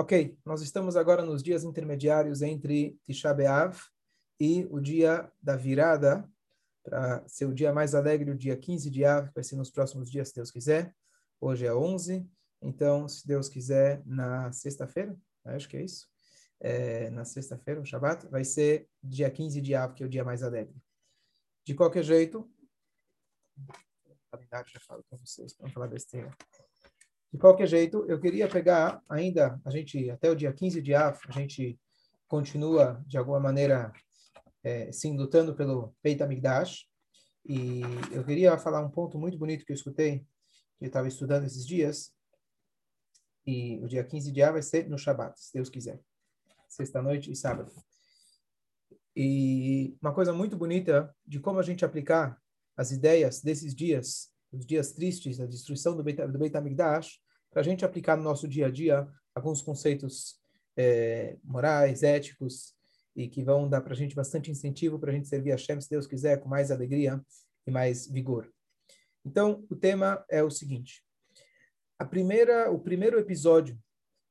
Ok, nós estamos agora nos dias intermediários entre Tisha B'Av e o dia da virada, para ser o dia mais alegre, o dia 15 de Av, vai ser nos próximos dias, se Deus quiser. Hoje é 11, então, se Deus quiser, na sexta-feira, acho que é isso, é, na sexta-feira, o Shabbat, vai ser dia 15 de Av, que é o dia mais alegre. De qualquer jeito, já falo com vocês, para não falar besteira. De qualquer jeito, eu queria pegar ainda, a gente, até o dia 15 de Av, a gente continua, de alguma maneira, é, sim, lutando pelo Beit HaMikdash. E eu queria falar um ponto muito bonito que eu escutei, que eu estava estudando esses dias. E o dia 15 de Av vai ser no Shabat, se Deus quiser. Sexta-noite e sábado. E uma coisa muito bonita de como a gente aplicar as ideias desses dias os dias tristes da destruição do Beit, do Beit HaMikdash, para a gente aplicar no nosso dia a dia alguns conceitos é, morais, éticos, e que vão dar para a gente bastante incentivo para a gente servir a Shem, se Deus quiser, com mais alegria e mais vigor. Então, o tema é o seguinte. A primeira, o primeiro episódio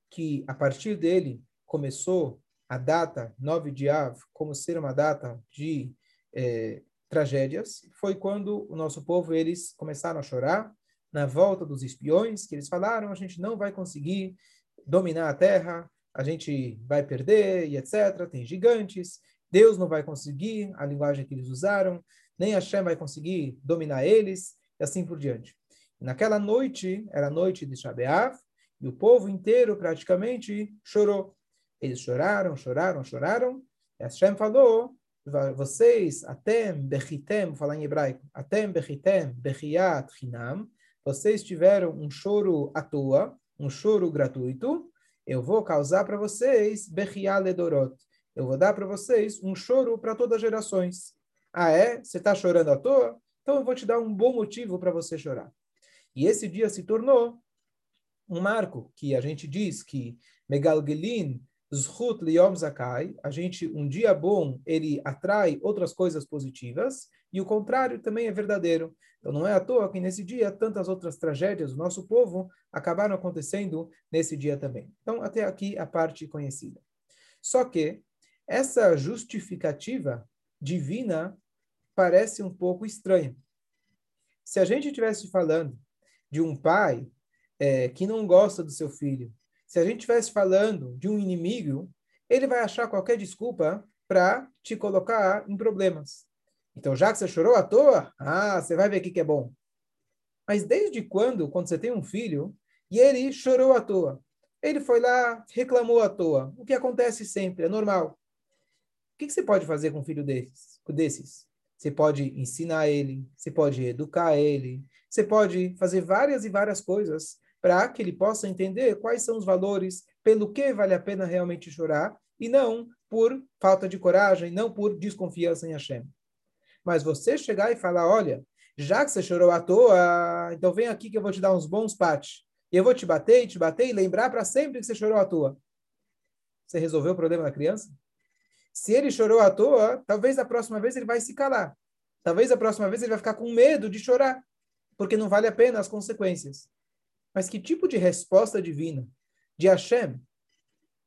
que, a partir dele, começou a data 9 de Av como ser uma data de é, tragédias foi quando o nosso povo eles começaram a chorar na volta dos espiões, que eles falaram, a gente não vai conseguir dominar a terra, a gente vai perder e etc. Tem gigantes, Deus não vai conseguir, a linguagem que eles usaram, nem Hashem vai conseguir dominar eles, e assim por diante. Naquela noite, era a noite de Shabeav, e o povo inteiro praticamente chorou. Eles choraram, choraram, choraram, e Hashem falou vocês, atem bechitem, falar em hebraico, atem bechitem, bechiat hinam, vocês tiveram um choro à toa, um choro gratuito, eu vou causar para vocês bechiat ledorot. Eu vou dar para vocês um choro para todas as gerações. Ah, é? Você está chorando à toa? Então eu vou te dar um bom motivo para você chorar. E esse dia se tornou um marco que a gente diz que Megalgelin Zhut Liyom Zakai, a gente, um dia bom, ele atrai outras coisas positivas, e o contrário também é verdadeiro. Então não é à toa que nesse dia tantas outras tragédias do nosso povo acabaram acontecendo nesse dia também. Então até aqui a parte conhecida. Só que essa justificativa divina parece um pouco estranha. Se a gente estivesse falando de um pai é, que não gosta do seu filho, se a gente estivesse falando de um inimigo, ele vai achar qualquer desculpa para te colocar em problemas. Então, já que você chorou à toa, ah, você vai ver o que, que é bom. Mas desde quando, quando você tem um filho, e ele chorou à toa? Ele foi lá, reclamou à toa. O que acontece sempre, é normal. O que, que você pode fazer com um filho desses? desses? Você pode ensinar ele, você pode educar ele, você pode fazer várias e várias coisas para que ele possa entender quais são os valores, pelo que vale a pena realmente chorar, e não por falta de coragem, não por desconfiança em Hashem. Mas você chegar e falar, olha, já que você chorou à toa, então vem aqui que eu vou te dar uns bons pates. E eu vou te bater te bater e lembrar para sempre que você chorou à toa. Você resolveu o problema da criança? Se ele chorou à toa, talvez a próxima vez ele vai se calar. Talvez a próxima vez ele vai ficar com medo de chorar, porque não vale a pena as consequências. Mas que tipo de resposta divina de Hashem,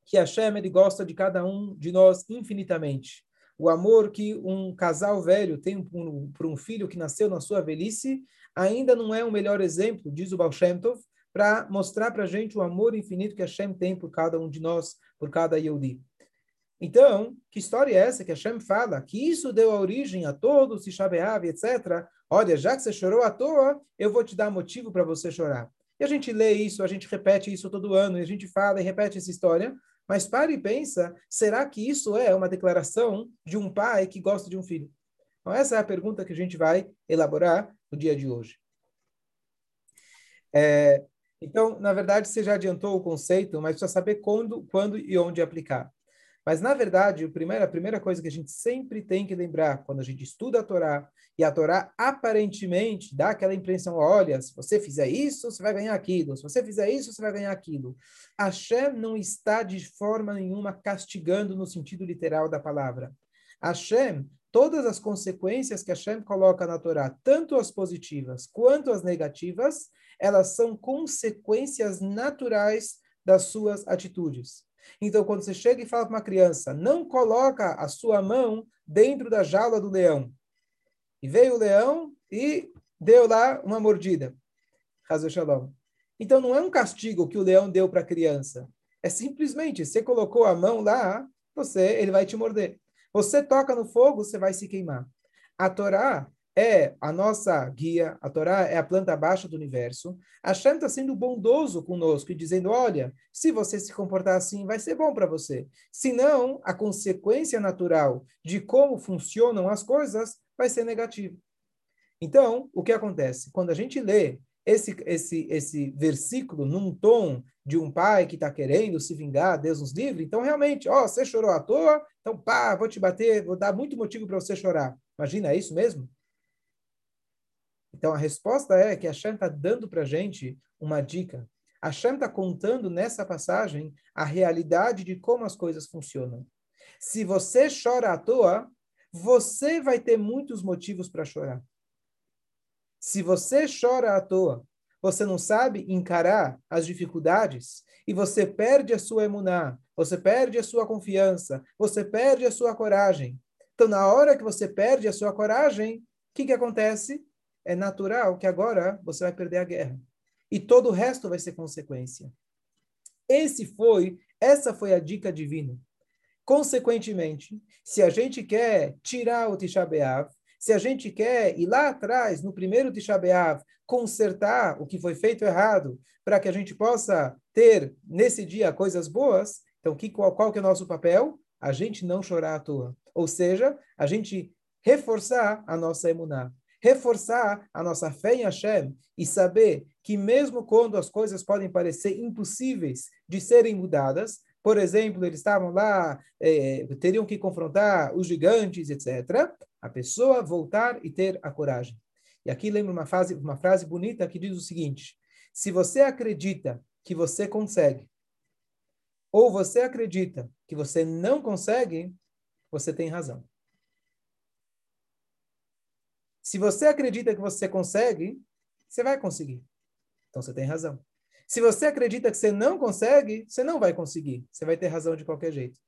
que Hashem ele gosta de cada um de nós infinitamente. O amor que um casal velho tem por um, filho que nasceu na sua velhice ainda não é o melhor exemplo, diz o Baal Shem Tov, para mostrar para a gente o amor infinito que Hashem tem por cada um de nós, por cada Yehudi. Então, que história é essa que Hashem fala? Que isso deu a origem a todos, se chabeava, etc. Olha, já que você chorou à toa, eu vou te dar motivo para você chorar. E a gente lê isso, a gente repete isso todo ano, e a gente fala e repete essa história, mas para e pensa, será que isso é uma declaração de um pai que gosta de um filho? Então, essa é a pergunta que a gente vai elaborar no dia de hoje. É, então, na verdade, você já adiantou o conceito, mas precisa saber quando, quando e onde aplicar. Mas, na verdade, a primeira, a primeira coisa que a gente sempre tem que lembrar quando a gente estuda a Torá, e a Torá aparentemente dá aquela impressão: olha, se você fizer isso, você vai ganhar aquilo, se você fizer isso, você vai ganhar aquilo. Hashem não está de forma nenhuma castigando no sentido literal da palavra. Hashem, todas as consequências que Hashem coloca na Torá, tanto as positivas quanto as negativas, elas são consequências naturais das suas atitudes. Então, quando você chega e fala para uma criança, não coloca a sua mão dentro da jaula do leão. E veio o leão e deu lá uma mordida. Então, não é um castigo que o leão deu para a criança. É simplesmente, você colocou a mão lá, você, ele vai te morder. Você toca no fogo, você vai se queimar. A Torá é a nossa guia, a Torá é a planta baixa do universo. Hashem está sendo bondoso conosco e dizendo: olha, se você se comportar assim, vai ser bom para você. Senão, a consequência natural de como funcionam as coisas vai ser negativa. Então, o que acontece? Quando a gente lê esse, esse, esse versículo num tom de um pai que está querendo se vingar, Deus nos livre, então realmente, ó, você chorou à toa, então pá, vou te bater, vou dar muito motivo para você chorar. Imagina, é isso mesmo? Então a resposta é que a Hashem está dando para a gente uma dica. A Hashem está contando nessa passagem a realidade de como as coisas funcionam. Se você chora à toa, você vai ter muitos motivos para chorar. Se você chora à toa, você não sabe encarar as dificuldades e você perde a sua emuná, você perde a sua confiança, você perde a sua coragem. Então, na hora que você perde a sua coragem, o que, que acontece? É natural que agora você vai perder a guerra. E todo o resto vai ser consequência. Esse foi, essa foi a dica divina. Consequentemente, se a gente quer tirar o Tisha B'Av, se a gente quer ir lá atrás, no primeiro Tisha B'Av, consertar o que foi feito errado, para que a gente possa ter, nesse dia, coisas boas, então que, qual, qual que é o nosso papel? A gente não chorar à toa. Ou seja, a gente reforçar a nossa emuná, reforçar a nossa fé em Hashem e saber que mesmo quando as coisas podem parecer impossíveis de serem mudadas, por exemplo, eles estavam lá, eh, teriam que confrontar os gigantes, etc a pessoa voltar e ter a coragem. E aqui lembro uma frase, uma frase bonita que diz o seguinte: se você acredita que você consegue, ou você acredita que você não consegue, você tem razão. Se você acredita que você consegue, você vai conseguir. Então você tem razão. Se você acredita que você não consegue, você não vai conseguir. Você vai ter razão de qualquer jeito.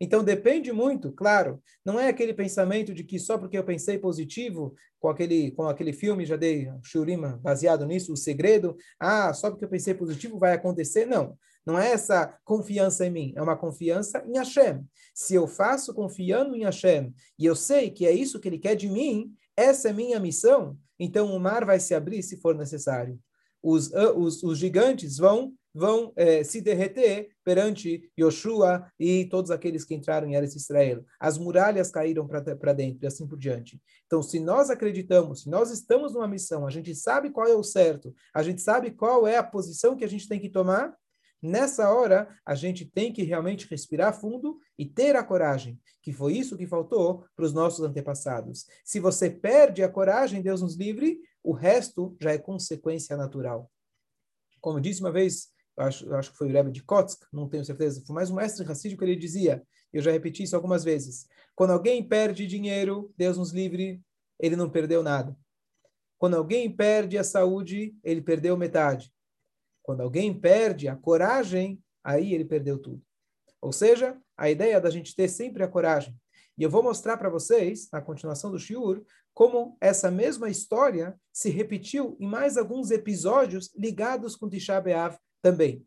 Então depende muito, claro, não é aquele pensamento de que só porque eu pensei positivo, com aquele, com aquele filme, já dei Shurima baseado nisso, o segredo, ah, só porque eu pensei positivo vai acontecer, não. Não é essa confiança em mim, é uma confiança em Hashem. Se eu faço confiando em Hashem e eu sei que é isso que ele quer de mim, essa é minha missão, então o mar vai se abrir se for necessário. Os, os, os gigantes vão vão eh, se derreter perante Yoshua e todos aqueles que entraram em Eretz Israel. As muralhas caíram para dentro e assim por diante. Então, se nós acreditamos, se nós estamos numa missão, a gente sabe qual é o certo, a gente sabe qual é a posição que a gente tem que tomar, nessa hora a gente tem que realmente respirar fundo e ter a coragem, que foi isso que faltou para os nossos antepassados. Se você perde a coragem, Deus nos livre, o resto já é consequência natural. Como disse uma vez acho, acho que foi o Rebbe de Kotsk, não tenho certeza, foi mais um mestre racídico que ele dizia, eu já repeti isso algumas vezes, quando alguém perde dinheiro, Deus nos livre, ele não perdeu nada. Quando alguém perde a saúde, ele perdeu metade. Quando alguém perde a coragem, aí ele perdeu tudo. Ou seja, a ideia da gente ter sempre a coragem. E eu vou mostrar para vocês, na continuação do Shiur, como essa mesma história se repetiu em mais alguns episódios ligados com Tisha B'Av também.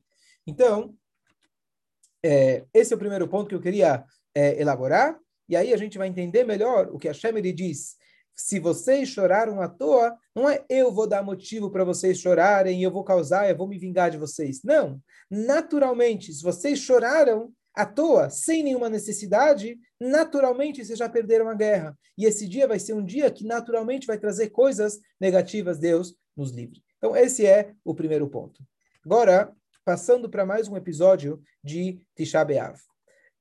Então, é, esse é o primeiro ponto que eu queria é, elaborar, e aí a gente vai entender melhor o que a Shem diz. Se vocês choraram à toa, não é eu vou dar motivo para vocês chorarem, eu vou causar, eu vou me vingar de vocês. Não. Naturalmente, se vocês choraram à toa, sem nenhuma necessidade, naturalmente vocês já perderam a guerra. E esse dia vai ser um dia que naturalmente vai trazer coisas negativas, Deus nos livre. Então, esse é o primeiro ponto. Agora, passando para mais um episódio de Tisha B'Av.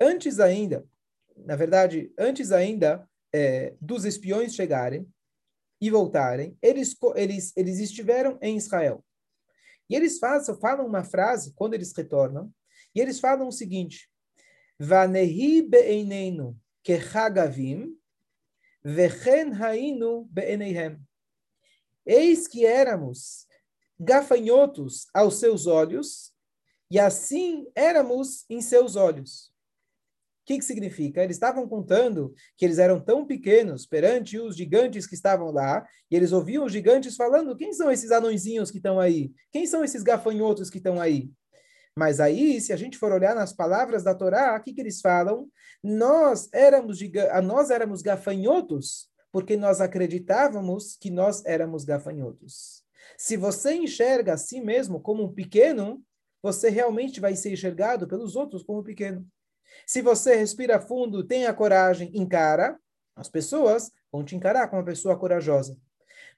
Antes ainda, na verdade, antes ainda é, dos espiões chegarem e voltarem, eles, eles, eles estiveram em Israel. E eles fazem, falam uma frase, quando eles retornam, e eles falam o seguinte, Vanehi be'einenu kechagavim, vechen hainu. Eis que éramos gafanhotos aos seus olhos, e assim éramos em seus olhos. Que, que significa? Eles estavam contando que eles eram tão pequenos perante os gigantes que estavam lá, e eles ouviam os gigantes falando: quem são esses anõezinhos que estão aí? Quem são esses gafanhotos que estão aí? Mas aí, se a gente for olhar nas palavras da Torá, o que, que eles falam? Nós éramos, nós éramos gafanhotos porque nós acreditávamos que nós éramos gafanhotos. Se você enxerga a si mesmo como um pequeno, você realmente vai ser enxergado pelos outros como pequeno. Se você respira fundo, tem a coragem, encara, as pessoas vão te encarar como uma pessoa corajosa.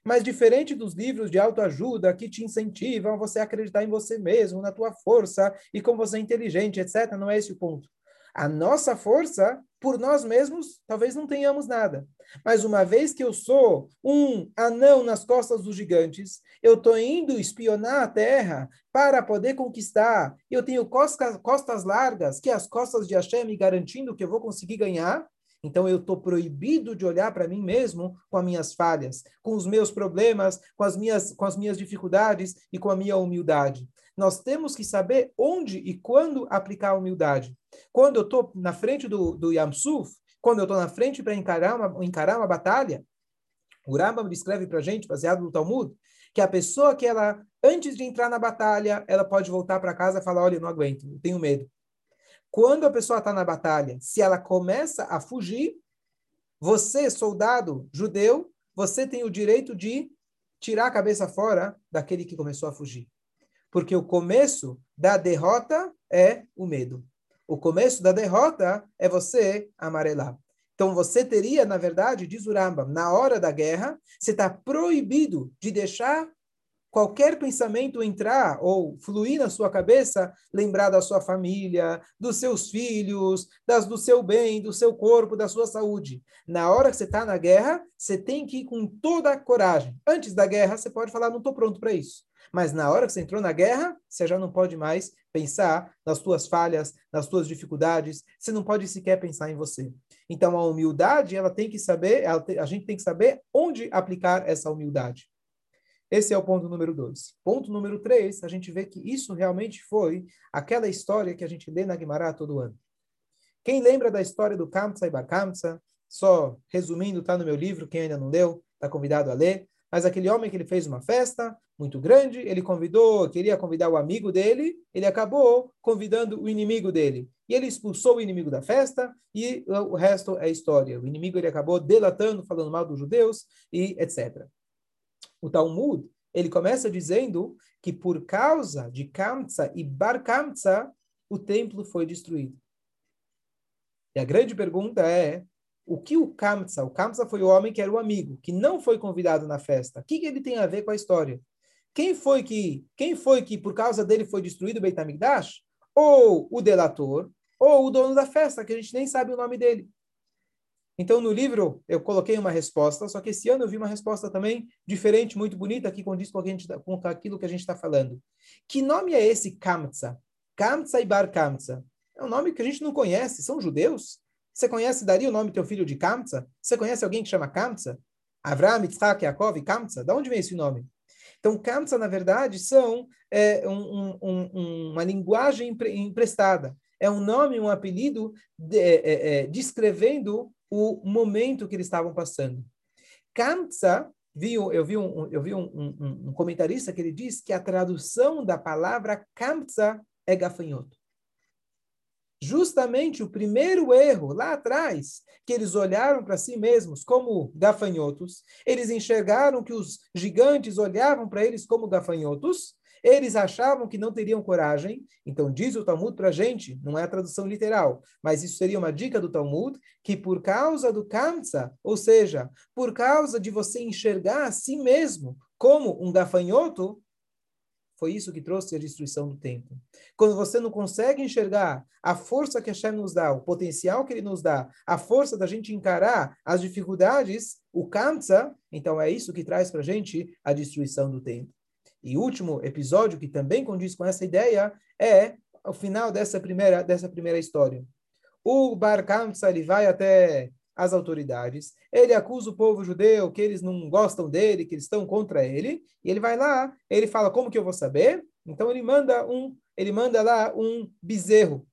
Mas diferente dos livros de autoajuda que te incentivam a você acreditar em você mesmo, na tua força e como você é inteligente, etc., não é esse o ponto. A nossa força, por nós mesmos, talvez não tenhamos nada. Mas uma vez que eu sou um anão nas costas dos gigantes, eu estou indo espionar a terra para poder conquistar. Eu tenho costas, costas largas, que é as costas de Hashem me garantindo que eu vou conseguir ganhar. Então eu estou proibido de olhar para mim mesmo com as minhas falhas, com os meus problemas, com as minhas, com as minhas dificuldades e com a minha humildade. Nós temos que saber onde e quando aplicar a humildade. Quando eu estou na frente do, do Yamsuf, quando eu estou na frente para encarar uma, encarar uma batalha, o Rambam descreve para a gente, baseado no Talmud, que a pessoa que ela, antes de entrar na batalha, ela pode voltar para casa e falar, olha, eu não aguento, eu tenho medo. Quando a pessoa está na batalha, se ela começa a fugir, você, soldado judeu, você tem o direito de tirar a cabeça fora daquele que começou a fugir. Porque o começo da derrota é o medo. O começo da derrota é você amarelar. Então você teria, na verdade, diz o na hora da guerra, você está proibido de deixar qualquer pensamento entrar ou fluir na sua cabeça, lembrar da sua família, dos seus filhos, das, do seu bem, do seu corpo, da sua saúde. Na hora que você está na guerra, você tem que ir com toda a coragem. Antes da guerra, você pode falar, não estou pronto para isso. Mas na hora que você entrou na guerra, você já não pode mais pensar nas tuas falhas, nas tuas dificuldades, você não pode sequer pensar em você. Então a humildade, ela tem que saber, te, a gente tem que saber onde aplicar essa humildade. Esse é o ponto número dois. Ponto número três, a gente vê que isso realmente foi aquela história que a gente lê na Guimará todo ano. Quem lembra da história do Kamsa e Bar Kamsa? Só resumindo, está no meu livro, quem ainda não leu, está convidado a ler. Mas aquele homem que ele fez uma festa muito grande, ele convidou, queria convidar o amigo dele, ele acabou convidando o inimigo dele. E ele expulsou o inimigo da festa e o resto é história. O inimigo ele acabou delatando, falando mal dos judeus e etc. O Talmud, ele começa dizendo que por causa de Kamsa e Bar Kamsa, o templo foi destruído. E a grande pergunta é, o que o Kamsa, o Kamsa foi o homem que era o amigo, que não foi convidado na festa. O que, ele tem a ver com a história? Quem foi que, quem foi que por causa dele foi destruído o Beit HaMikdash? Ou o delator, ou o dono da festa, que a gente nem sabe o nome dele. Então, no livro, eu coloquei uma resposta, só que esse ano eu vi uma resposta também diferente, muito bonita, que condiz com, gente, tá, com aquilo que a gente está falando. Que nome é esse Kamsa? Kamsa e Bar Kamsa. É um nome que a gente não conhece, são judeus? Você conhece, daria o nome teu filho de Kamsa? Você conhece alguém que chama Kamsa? Avraham, Yitzhak, Yaakov Kamsa? Da onde vem esse nome? Então, Kamsa, na verdade, são é, um, um, uma linguagem emprestada. É um nome, um apelido de, é, é, é, descrevendo o momento que eles estavam passando. Kamsa, viu, eu vi, um, eu vi um, um, um comentarista que ele diz que a tradução da palavra Kamsa é gafanhoto justamente o primeiro erro lá atrás, que eles olharam para si mesmos como gafanhotos, eles enxergaram que os gigantes olhavam para eles como gafanhotos, eles achavam que não teriam coragem, então diz o Talmud para a gente, não é a tradução literal, mas isso seria uma dica do Talmud, que por causa do Kamsa, ou seja, por causa de você enxergar a si mesmo como um gafanhoto, foi isso que trouxe a destruição do templo. Quando você não consegue enxergar a força que Hashem nos dá, o potencial que ele nos dá, a força da gente encarar as dificuldades, o Kamsa, então é isso que traz para a gente a destruição do templo. E último episódio que também condiz com essa ideia é o final dessa primeira, dessa primeira história. O Bar Kamsa, ele vai até as autoridades, ele acusa o povo judeu que eles não gostam dele, que eles estão contra ele, e ele vai lá, ele fala, como que eu vou saber? Então ele manda um ele manda lá um bezerro.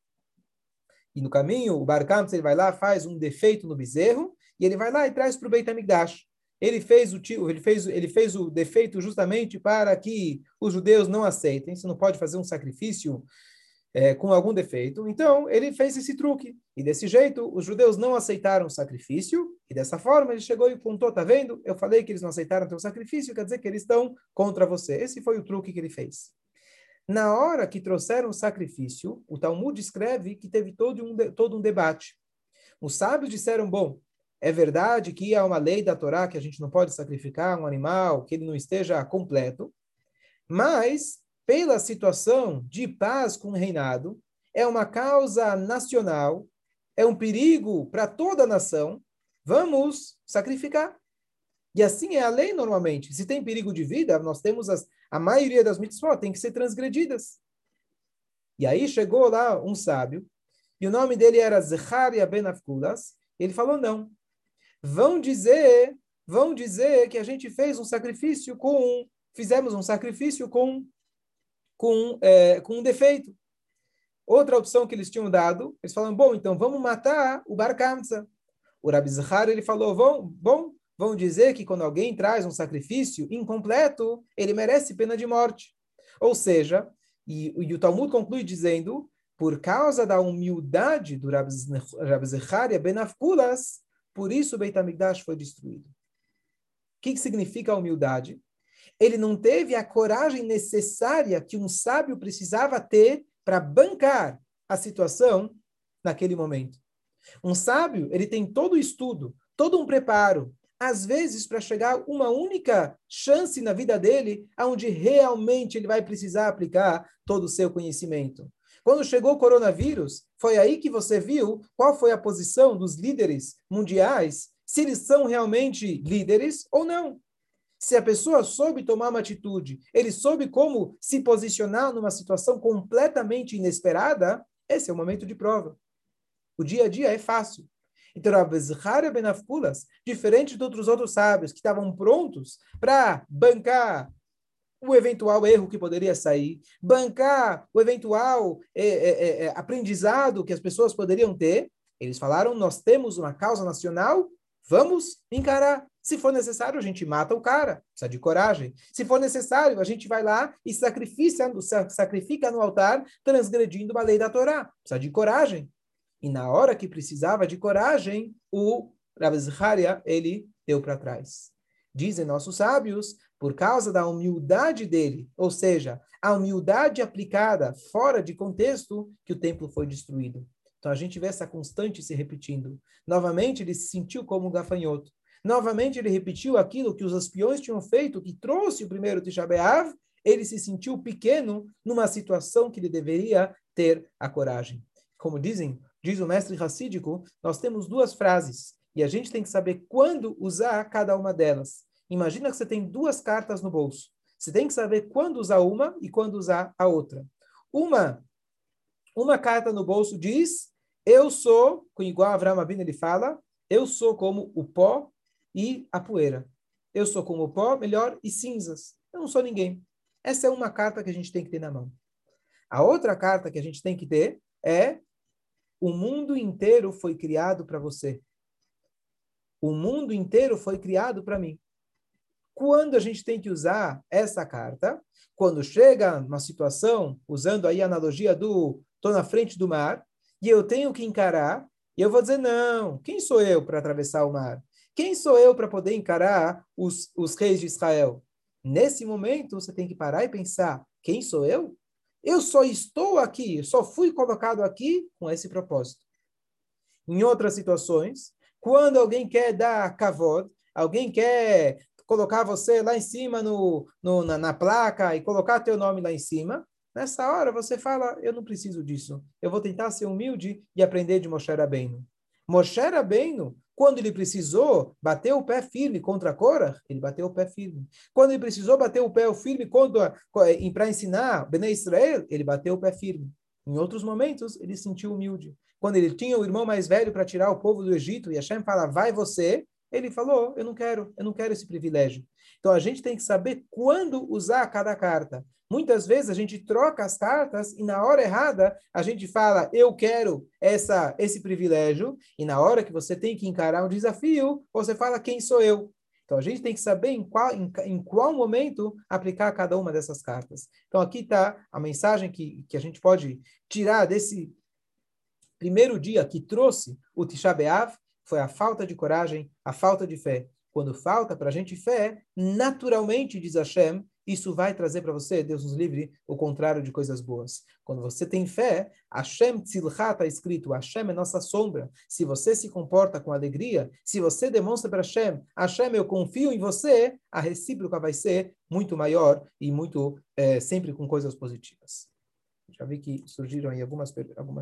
E no caminho, o Bar Kamsa, ele vai lá, faz um defeito no bezerro, e ele vai lá e traz para o Beit HaMikdash. Ele fez, o, ele, fez, ele fez o defeito justamente para que os judeus não aceitem. Você não pode fazer um sacrifício é, com algum defeito. Então, ele fez esse truque. E desse jeito, os judeus não aceitaram o sacrifício. E dessa forma, ele chegou e contou: tá vendo? Eu falei que eles não aceitaram o sacrifício, quer dizer que eles estão contra você. Esse foi o truque que ele fez. Na hora que trouxeram o sacrifício, o Talmud escreve que teve todo um, todo um debate. Os sábios disseram: bom, é verdade que há uma lei da Torá que a gente não pode sacrificar um animal que ele não esteja completo, mas pela situação de paz com o reinado, é uma causa nacional, é um perigo para toda a nação, vamos sacrificar. E assim é a lei normalmente. Se tem perigo de vida, nós temos as, a maioria das mitzvot tem que ser transgredidas. E aí chegou lá um sábio, e o nome dele era Zecharia ben Afkulas, ele falou não. Vão dizer, vão dizer que a gente fez um sacrifício com, fizemos um sacrifício com com, é, com um defeito. Outra opção que eles tinham dado, eles falaram, bom, então vamos matar o Bar Kamsa. O Rabi Zahar, ele falou, vão, bom, vão dizer que quando alguém traz um sacrifício incompleto, ele merece pena de morte. Ou seja, e, e o Talmud conclui dizendo, por causa da humildade do Rabi Zecharia Ben por isso o Beit HaMikdash foi destruído. O que, que significa a humildade? Ele não teve a coragem necessária que um sábio precisava ter para bancar a situação naquele momento. Um sábio, ele tem todo o estudo, todo um preparo, às vezes para chegar uma única chance na vida dele, aonde realmente ele vai precisar aplicar todo o seu conhecimento. Quando chegou o coronavírus, foi aí que você viu qual foi a posição dos líderes mundiais, se eles são realmente líderes ou não. Se a pessoa soube tomar uma atitude, ele soube como se posicionar numa situação completamente inesperada, esse é o momento de prova. O dia a dia é fácil. Então, Rabbi Zechariah ben Afkulas, diferente de outros outros sábios que estavam prontos para bancar o eventual erro que poderia sair, bancar o eventual é, é, é, aprendizado que as pessoas poderiam ter, eles falaram: nós temos uma causa nacional, vamos encarar. Se for necessário, a gente mata o cara, precisa de coragem. Se for necessário, a gente vai lá e sacrifica, sacrifica no altar, transgredindo a lei da Torá, precisa de coragem. E na hora que precisava de coragem, o Rav ele deu para trás. Dizem nossos sábios, por causa da humildade dele, ou seja, a humildade aplicada fora de contexto, que o templo foi destruído. Então a gente vê essa constante se repetindo. Novamente ele se sentiu como um gafanhoto. Novamente ele repetiu aquilo que os espiões tinham feito, que trouxe o primeiro Tisha B'Av. Ele se sentiu pequeno numa situação que ele deveria ter a coragem. Como dizem Diz o mestre racídico, nós temos duas frases e a gente tem que saber quando usar cada uma delas. Imagina que você tem duas cartas no bolso. Você tem que saber quando usar uma e quando usar a outra. Uma, uma carta no bolso diz: Eu sou, igual Avraham Abin ele fala, eu sou como o pó e a poeira. Eu sou como o pó, melhor, e cinzas. Eu não sou ninguém. Essa é uma carta que a gente tem que ter na mão. A outra carta que a gente tem que ter é o mundo inteiro foi criado para você. O mundo inteiro foi criado para mim. Quando a gente tem que usar essa carta, quando chega uma situação, usando aí a analogia do estou na frente do mar, e eu tenho que encarar, e eu vou dizer, não, quem sou eu para atravessar o mar? Quem sou eu para poder encarar os, os reis de Israel? Nesse momento, você tem que parar e pensar, quem sou eu? Eu só estou aqui, só fui colocado aqui com esse propósito. Em outras situações, quando alguém quer dar kavod, alguém quer colocar você lá em cima no, no na, na, placa e colocar teu nome lá em cima, nessa hora você fala, eu não preciso disso. Eu vou tentar ser humilde e aprender de Moshe Rabbeinu. Moshe Rabbeinu quando ele precisou bater o pé firme contra Korah, ele bateu o pé firme. Quando ele precisou bater o pé firme para ensinar Bnei Israel, ele bateu o pé firme. Em outros momentos, ele se sentiu humilde. Quando ele tinha o irmão mais velho para tirar o povo do Egito, e Hashem fala, vai você, ele falou, eu não quero, eu não quero esse privilégio. Então a gente tem que saber quando usar cada carta. Muitas vezes a gente troca as cartas e na hora errada a gente fala, eu quero essa esse privilégio, e na hora que você tem que encarar um desafio, você fala, quem sou eu? Então a gente tem que saber em qual, em, em qual momento aplicar cada uma dessas cartas. Então aqui está a mensagem que, que a gente pode tirar desse primeiro dia que trouxe o Tisha B'Av, foi a falta de coragem, a falta de fé. Quando falta para a gente fé, naturalmente, diz Hashem, isso vai trazer para você, Deus nos livre, o contrário de coisas boas. Quando você tem fé, Hashem Tzilcha está escrito, Hashem é nossa sombra. Se você se comporta com alegria, se você demonstra para Hashem, Hashem, eu confio em você, a recíproca vai ser muito maior e muito, é, sempre com coisas positivas. Já vi que surgiram aí algumas, algumas